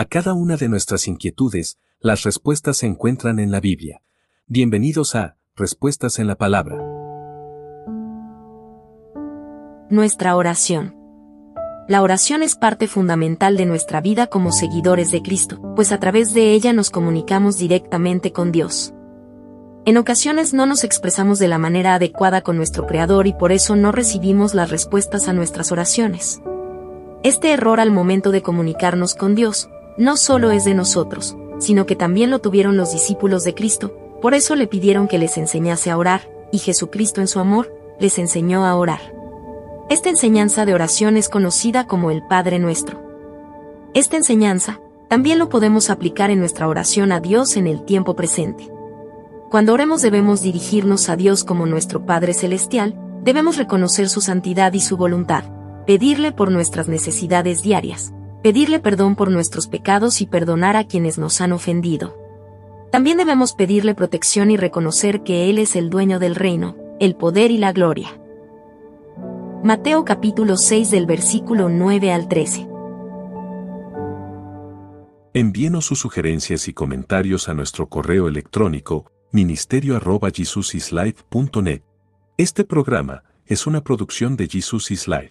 A cada una de nuestras inquietudes, las respuestas se encuentran en la Biblia. Bienvenidos a Respuestas en la Palabra. Nuestra oración. La oración es parte fundamental de nuestra vida como seguidores de Cristo, pues a través de ella nos comunicamos directamente con Dios. En ocasiones no nos expresamos de la manera adecuada con nuestro Creador y por eso no recibimos las respuestas a nuestras oraciones. Este error al momento de comunicarnos con Dios, no solo es de nosotros, sino que también lo tuvieron los discípulos de Cristo, por eso le pidieron que les enseñase a orar, y Jesucristo en su amor, les enseñó a orar. Esta enseñanza de oración es conocida como el Padre Nuestro. Esta enseñanza, también lo podemos aplicar en nuestra oración a Dios en el tiempo presente. Cuando oremos debemos dirigirnos a Dios como nuestro Padre Celestial, debemos reconocer su santidad y su voluntad, pedirle por nuestras necesidades diarias, pedirle perdón por nuestros pecados y perdonar a quienes nos han ofendido. También debemos pedirle protección y reconocer que Él es el dueño del reino, el poder y la gloria. Mateo capítulo 6 del versículo 9 al 13. Envíenos sus sugerencias y comentarios a nuestro correo electrónico ministerio.jesusislife.net. Este programa es una producción de Jesus is Life.